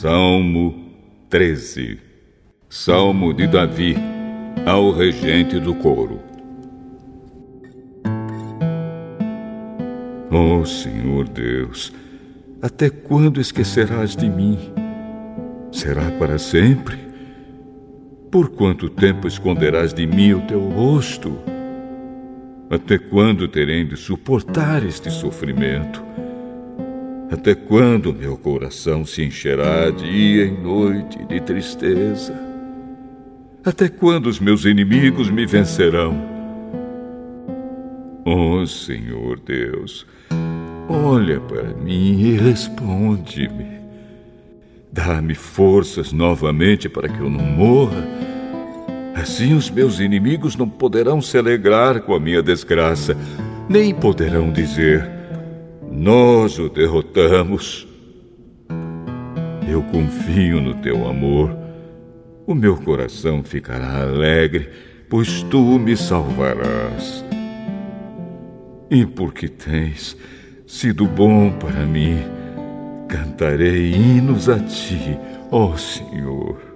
Salmo 13 Salmo de Davi ao regente do coro. Oh, Senhor Deus, até quando esquecerás de mim? Será para sempre? Por quanto tempo esconderás de mim o teu rosto? Até quando terei de suportar este sofrimento? Até quando meu coração se encherá dia e noite de tristeza? Até quando os meus inimigos me vencerão? Oh Senhor Deus, olha para mim e responde-me. Dá-me forças novamente para que eu não morra. Assim os meus inimigos não poderão se alegrar com a minha desgraça, nem poderão dizer nós o derrotamos. Eu confio no teu amor. O meu coração ficará alegre, pois tu me salvarás. E porque tens sido bom para mim, cantarei hinos a ti, ó Senhor.